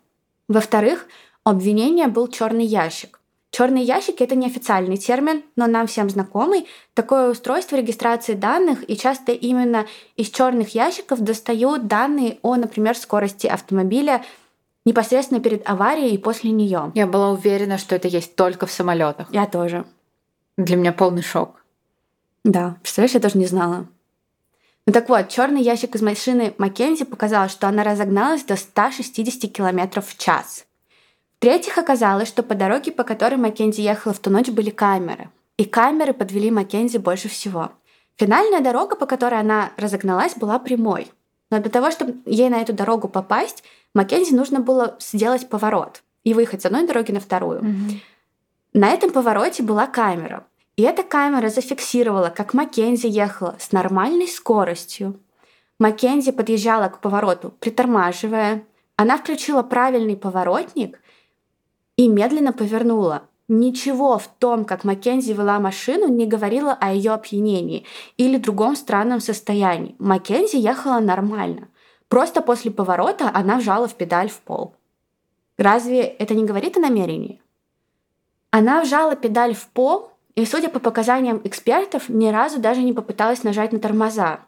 Во-вторых, у обвинения был черный ящик. Черный ящик это неофициальный термин, но нам всем знакомый. Такое устройство регистрации данных, и часто именно из черных ящиков достают данные о, например, скорости автомобиля непосредственно перед аварией и после нее. я была уверена, что это есть только в самолетах. Я тоже. Для меня полный шок. Да, представляешь, я даже не знала. Ну так вот, черный ящик из машины Маккензи показал, что она разогналась до 160 км в час. В-третьих, оказалось, что по дороге, по которой Маккензи ехала в ту ночь, были камеры. И камеры подвели Маккензи больше всего. Финальная дорога, по которой она разогналась, была прямой. Но для того, чтобы ей на эту дорогу попасть, Маккензи нужно было сделать поворот и выехать с одной дороги на вторую. Мгм. На этом повороте была камера. И эта камера зафиксировала, как Маккензи ехала с нормальной скоростью. Маккензи подъезжала к повороту, притормаживая. Она включила правильный поворотник и медленно повернула. Ничего в том, как Маккензи вела машину, не говорило о ее опьянении или другом странном состоянии. Маккензи ехала нормально. Просто после поворота она вжала в педаль в пол. Разве это не говорит о намерении? Она вжала педаль в пол и, судя по показаниям экспертов, ни разу даже не попыталась нажать на тормоза.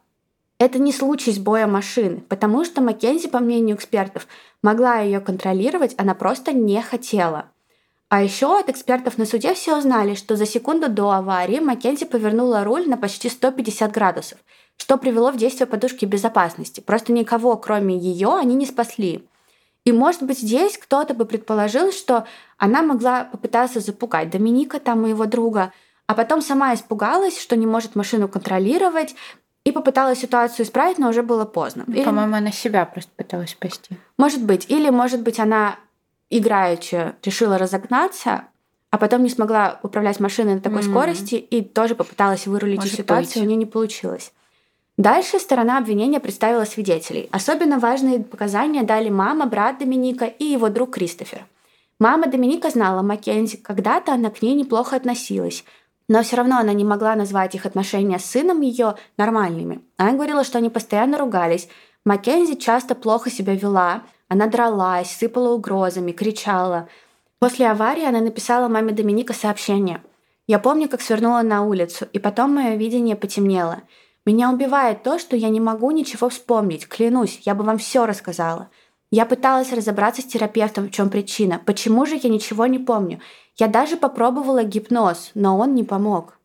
Это не случай сбоя машины, потому что Маккензи, по мнению экспертов, могла ее контролировать, она просто не хотела. А еще от экспертов на суде все узнали, что за секунду до аварии Маккензи повернула руль на почти 150 градусов, что привело в действие подушки безопасности. Просто никого, кроме ее, они не спасли. И, может быть, здесь кто-то бы предположил, что она могла попытаться запугать Доминика, там, и его друга, а потом сама испугалась, что не может машину контролировать, и попыталась ситуацию исправить, но уже было поздно. Или, По-моему, она себя просто пыталась спасти. может быть, или, может быть, она играючи решила разогнаться, а потом не смогла управлять машиной на такой Мгм. скорости и тоже попыталась вырулить Может из ситуации, быть. у нее не получилось. Дальше сторона обвинения представила свидетелей. Особенно важные показания дали мама, брат Доминика и его друг Кристофер. Мама Доминика знала Маккензи, когда-то она к ней неплохо относилась, но все равно она не могла назвать их отношения с сыном ее нормальными. Она говорила, что они постоянно ругались. Маккензи часто плохо себя вела, она дралась, сыпала угрозами, кричала. После аварии она написала маме Доминика сообщение. «Я помню, как свернула на улицу, и потом мое видение потемнело. Меня убивает то, что я не могу ничего вспомнить. Клянусь, я бы вам все рассказала. Я пыталась разобраться с терапевтом, в чем причина. Почему же я ничего не помню? Я даже попробовала гипноз, но он не помог.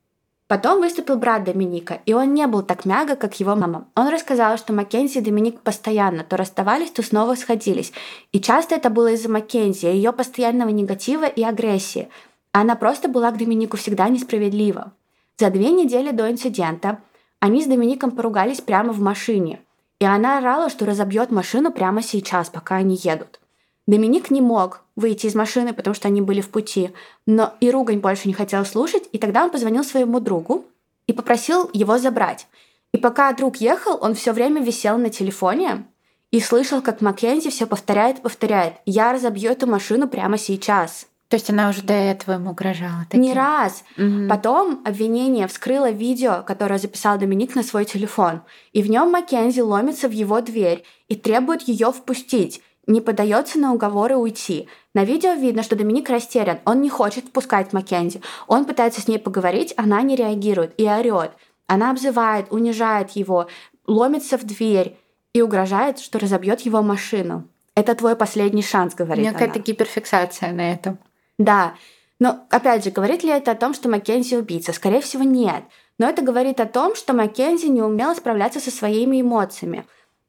Потом выступил брат Доминика, и он не был так мягок, как его мама. Он рассказал, что Маккензи и Доминик постоянно то расставались, то снова сходились. И часто это было из-за Маккензи, ее постоянного негатива и агрессии. Она просто была к Доминику всегда несправедлива. За две недели до инцидента они с Домиником поругались прямо в машине. И она орала, что разобьет машину прямо сейчас, пока они едут. Доминик не мог выйти из машины, потому что они были в пути, но и ругань больше не хотел слушать, и тогда он позвонил своему другу и попросил его забрать. И пока друг ехал, он все время висел на телефоне и слышал, как Маккензи все повторяет и повторяет «Я разобью эту машину прямо сейчас». То есть она уже до этого ему угрожала. Не таким? раз. Мгм. Потом обвинение вскрыло видео, которое записал Доминик на свой телефон. И в нем Маккензи ломится в его дверь и требует ее впустить. Не подается на уговоры уйти. На видео видно, что Доминик растерян. Он не хочет впускать Маккензи. Он пытается с ней поговорить, она не реагирует и орет. Она обзывает, унижает его, ломится в дверь и угрожает, что разобьет его машину. Это твой последний шанс, У говорит она. какая-то гиперфиксация на этом. Да. Но, опять же, говорит ли это о том, что Маккензи убийца? Скорее всего, нет. Но это говорит о том, что Маккензи не умела справляться со своими эмоциями.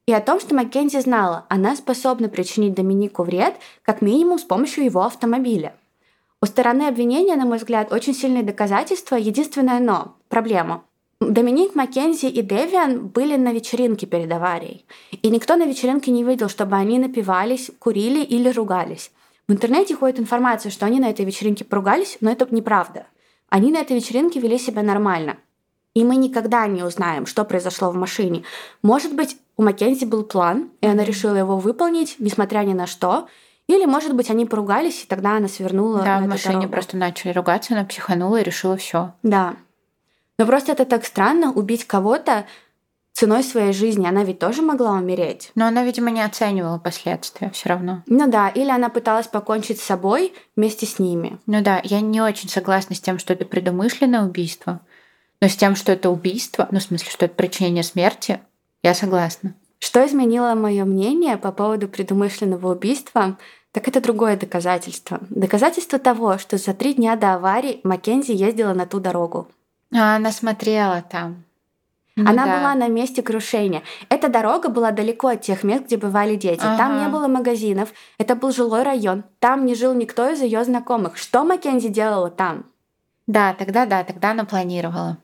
И о том, что Маккензи знала, она способна причинить Доминику вред, как минимум с помощью его автомобиля. У стороны обвинения, на мой взгляд, очень сильные доказательства. Единственное но – проблема. Доминик, Маккензи и Девиан были на вечеринке перед аварией. И никто на вечеринке не видел, чтобы они напивались, курили или ругались. В интернете ходит информация, что они на этой вечеринке поругались, но это неправда. Они на этой вечеринке вели себя нормально. И мы никогда не узнаем, что произошло в машине. Может быть, у Маккензи был план, и она решила его выполнить, несмотря ни на что. Или, может быть, они поругались, и тогда она свернула Да, на в машине дорогу. просто начали ругаться, она психанула и решила все. Да. Но просто это так странно, убить кого-то ценой своей жизни. Она ведь тоже могла умереть. Но она, видимо, не оценивала последствия все равно. Ну да, или она пыталась покончить с собой вместе с ними. Ну да, я не очень согласна с тем, что это предумышленное убийство. Но с тем, что это убийство, ну, в смысле, что это причинение смерти, я согласна. Что изменило мое мнение по поводу предумышленного убийства, так это другое доказательство. Доказательство того, что за три дня до аварии Маккензи ездила на ту дорогу. А она смотрела там. Ну Она да. была на месте крушения. Эта дорога была далеко от тех мест, где бывали дети. Там Ага. не было магазинов. Это был жилой район. Там не жил никто из ее знакомых. Что Маккензи делала там? Да, тогда да, тогда она планировала.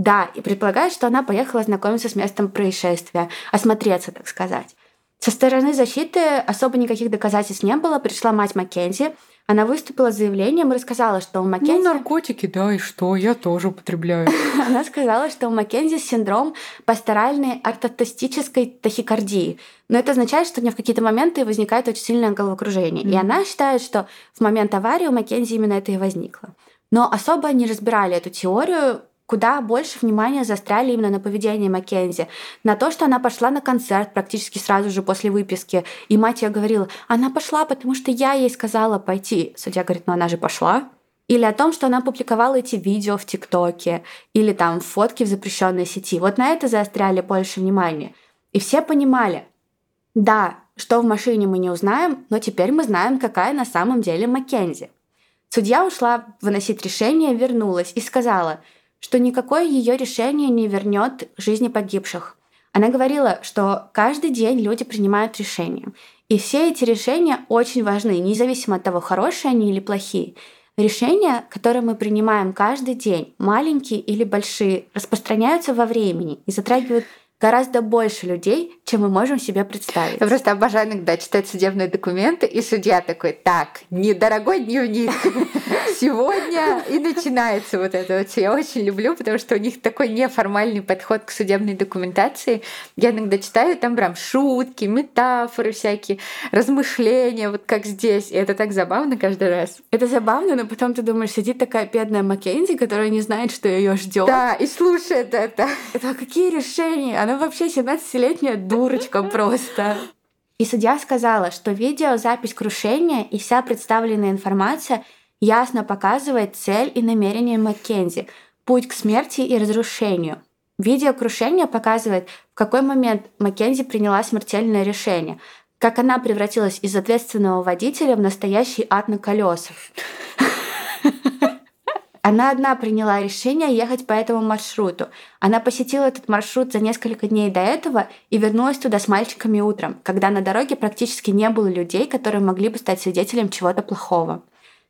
Да, и предполагает, что она поехала знакомиться с местом происшествия, осмотреться, так сказать. Со стороны защиты особо никаких доказательств не было. Пришла мать Маккензи, она выступила с заявлением и рассказала, что у ну, Маккензи... Ну, наркотики, да, и что? Я тоже употребляю. Она сказала, что у Маккензи синдром пасторальной ортотостической тахикардии. Но это означает, что у нее в какие-то моменты возникает очень сильное головокружение. Mm. И она считает, что в момент аварии у Маккензи именно это и возникло. Но особо не разбирали эту теорию, куда больше внимания застряли именно на поведении Маккензи, на то, что она пошла на концерт практически сразу же после выписки, и мать ее говорила, она пошла, потому что я ей сказала пойти. Судья говорит, ну она же пошла. Или о том, что она публиковала эти видео в ТикТоке, или там фотки в запрещенной сети. Вот на это заостряли больше внимания. И все понимали, да, что в машине мы не узнаем, но теперь мы знаем, какая на самом деле Маккензи. Судья ушла выносить решение, вернулась и сказала – что никакое ее решение не вернет жизни погибших. Она говорила, что каждый день люди принимают решения. И все эти решения очень важны, независимо от того, хорошие они или плохие. Решения, которые мы принимаем каждый день, маленькие или большие, распространяются во времени и затрагивают гораздо больше людей, чем мы можем себе представить. Я просто обожаю иногда читать судебные документы, и судья такой, так, недорогой дневник, сегодня и начинается вот это вот. Я очень люблю, потому что у них такой неформальный подход к судебной документации. Я иногда читаю, там прям шутки, метафоры всякие, размышления, вот как здесь. И это так забавно каждый раз. Это забавно, но потом ты думаешь, сидит такая бедная Маккензи, которая не знает, что ее ждет. Да, и слушает это. Это какие решения? Она вообще 17-летняя дурочка просто. И судья сказала, что видеозапись крушения и вся представленная информация ясно показывает цель и намерение Маккензи, путь к смерти и разрушению. Видео крушения показывает, в какой момент Маккензи приняла смертельное решение, как она превратилась из ответственного водителя в настоящий ад на колесах. Она одна приняла решение ехать по этому маршруту. Она посетила этот маршрут за несколько дней до этого и вернулась туда с мальчиками утром, когда на дороге практически не было людей, которые могли бы стать свидетелем чего-то плохого.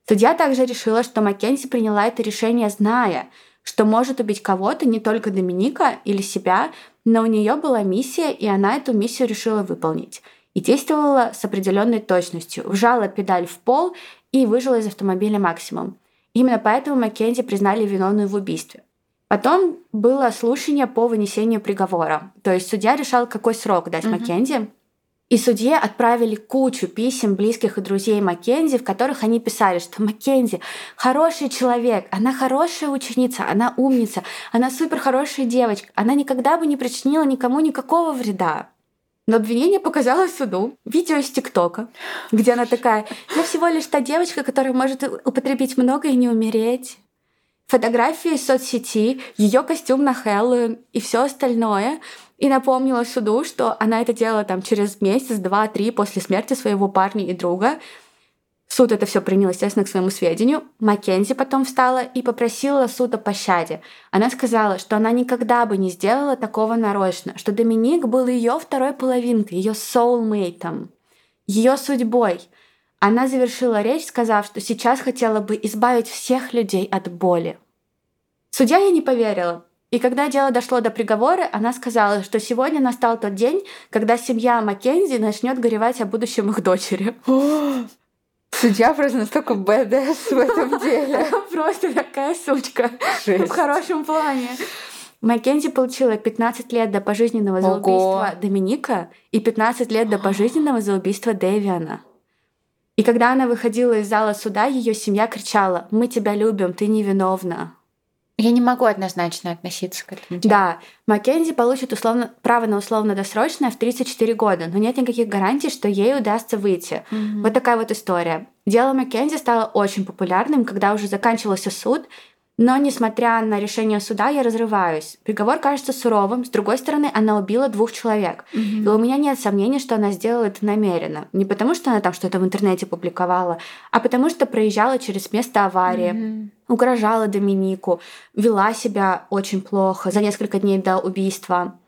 Судья также решила, что Маккензи приняла это решение, зная, что может убить кого-то, не только Доминика или себя, но у нее была миссия, и она эту миссию решила выполнить. И действовала с определенной точностью. Вжала педаль в пол и выжила из автомобиля максимум. Именно поэтому Маккензи признали виновной в убийстве. Потом было слушание по вынесению приговора. То есть судья решал, какой срок дать угу. Маккензи. И судье отправили кучу писем близких и друзей Маккензи, в которых они писали, что Маккензи хороший человек, она хорошая ученица, она умница, она супер хорошая девочка, она никогда бы не причинила никому никакого вреда. Но обвинение показало суду видео из ТикТока, где она такая, я всего лишь та девочка, которая может употребить много и не умереть. Фотографии из соцсети, ее костюм на Хэллоуин и все остальное. И напомнила суду, что она это делала там через месяц, два, три после смерти своего парня и друга. Суд это все принял, естественно, к своему сведению. Маккензи потом встала и попросила суд о пощаде. Она сказала, что она никогда бы не сделала такого нарочно, что Доминик был ее второй половинкой, ее соулмейтом, ее судьбой. Она завершила речь, сказав, что сейчас хотела бы избавить всех людей от боли. Судья ей не поверила. И когда дело дошло до приговора, она сказала, что сегодня настал тот день, когда семья Маккензи начнет горевать о будущем их дочери. Судья просто настолько БДС в этом деле. Просто такая сучка. В хорошем плане. Маккензи получила 15 лет до пожизненного за убийство Доминика и 15 лет до пожизненного за убийство Дэвиана. И когда она выходила из зала суда, ее семья кричала «Мы тебя любим, ты невиновна». Я не могу однозначно относиться к этому. Делу. Да, Маккензи получит условно, право на условно-досрочное в 34 года, но нет никаких гарантий, что ей удастся выйти. Mm-hmm. Вот такая вот история. Дело Маккензи стало очень популярным, когда уже заканчивался суд, но, несмотря на решение суда, я разрываюсь. Приговор кажется суровым. С другой стороны, она убила двух человек. Mm-hmm. И у меня нет сомнений, что она сделала это намеренно. Не потому, что она там что-то в интернете публиковала, а потому, что проезжала через место аварии, mm-hmm. угрожала Доминику, вела себя очень плохо за несколько дней до убийства.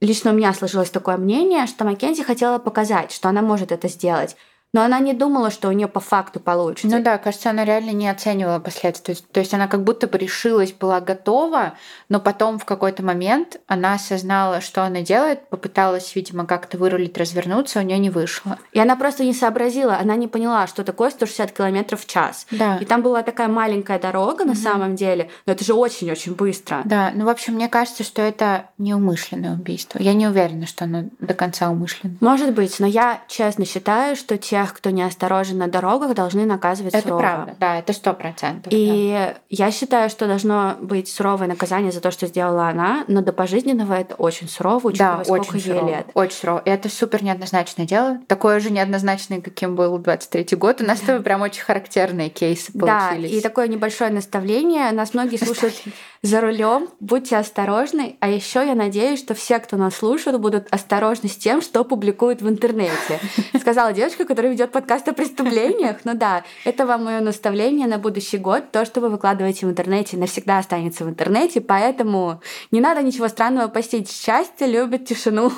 Лично у меня сложилось такое мнение, что Маккензи хотела показать, что она может это сделать. Но она не думала, что у нее по факту получится. Ну да, кажется, она реально не оценивала последствия. То есть она как будто бы решилась, была готова, но потом в какой-то момент она осознала, что она делает, попыталась, видимо, как-то вырулить, развернуться, у нее не вышло. И она просто не сообразила, она не поняла, что такое 160 километров в час. Да. И там была такая маленькая дорога на самом деле, но это же очень-очень быстро. Да, ну в общем, мне кажется, что это неумышленное убийство. Я не уверена, что оно до конца умышленно. Может быть, но я честно считаю, что тех, кто неосторожен на дорогах, должны наказывать Это сурово. правда, да, это сто процентов. И я считаю, что должно быть суровое наказание за то, что сделала она, но до пожизненного это очень сурово, Да, сколько очень ей сурово. лет. Очень сурово. И это супер неоднозначное дело. Такое же неоднозначное, каким был 23-й год. У нас тобой прям очень характерные кейсы Да, получились. и такое небольшое наставление. Нас многие слушают за рулем. Будьте осторожны. А еще я надеюсь, что все, кто нас слушают, будут осторожны с тем, что публикуют в интернете. Сказала девочка, которая ведет подкаст о преступлениях. Ну да, это вам мое наставление на будущий год. То, что вы выкладываете в интернете, навсегда останется в интернете, поэтому не надо ничего странного постить. Счастье любит тишину.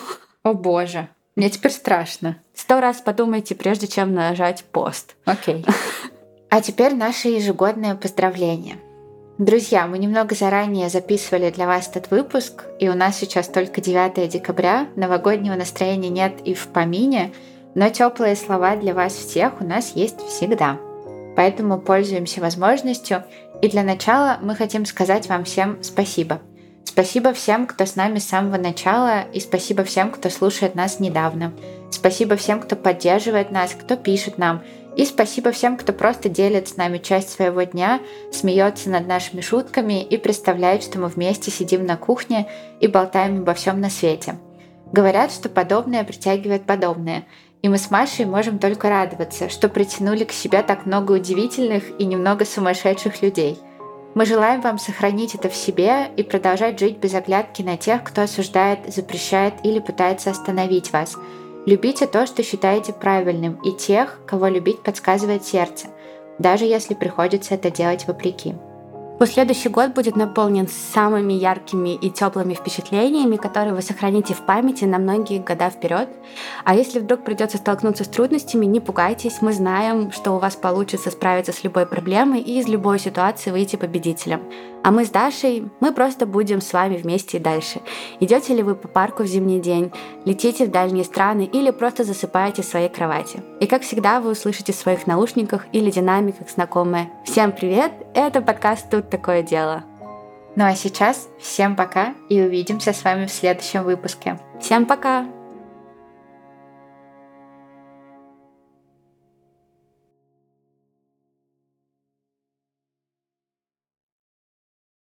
О боже, мне теперь страшно. Сто раз подумайте, прежде чем нажать пост. Окей. А теперь наше ежегодное поздравление. Друзья, мы немного заранее записывали для вас этот выпуск, и у нас сейчас только 9 декабря, новогоднего настроения нет и в помине, но теплые слова для вас всех у нас есть всегда. Поэтому пользуемся возможностью, и для начала мы хотим сказать вам всем спасибо. Спасибо всем, кто с нами с самого начала, и спасибо всем, кто слушает нас недавно. Спасибо всем, кто поддерживает нас, кто пишет нам, и спасибо всем, кто просто делит с нами часть своего дня, смеется над нашими шутками и представляет, что мы вместе сидим на кухне и болтаем обо всем на свете. Говорят, что подобное притягивает подобное. И мы с Машей можем только радоваться, что притянули к себе так много удивительных и немного сумасшедших людей. Мы желаем вам сохранить это в себе и продолжать жить без оглядки на тех, кто осуждает, запрещает или пытается остановить вас – Любите то, что считаете правильным, и тех, кого любить подсказывает сердце, даже если приходится это делать вопреки. Пусть следующий год будет наполнен самыми яркими и теплыми впечатлениями, которые вы сохраните в памяти на многие года вперед. А если вдруг придется столкнуться с трудностями, не пугайтесь, мы знаем, что у вас получится справиться с любой проблемой и из любой ситуации выйти победителем. А мы с Дашей, мы просто будем с вами вместе и дальше. Идете ли вы по парку в зимний день, летите в дальние страны или просто засыпаете в своей кровати. И как всегда вы услышите в своих наушниках или динамиках знакомое «Всем привет! Это подкаст «Тут такое дело». Ну а сейчас всем пока и увидимся с вами в следующем выпуске. Всем пока!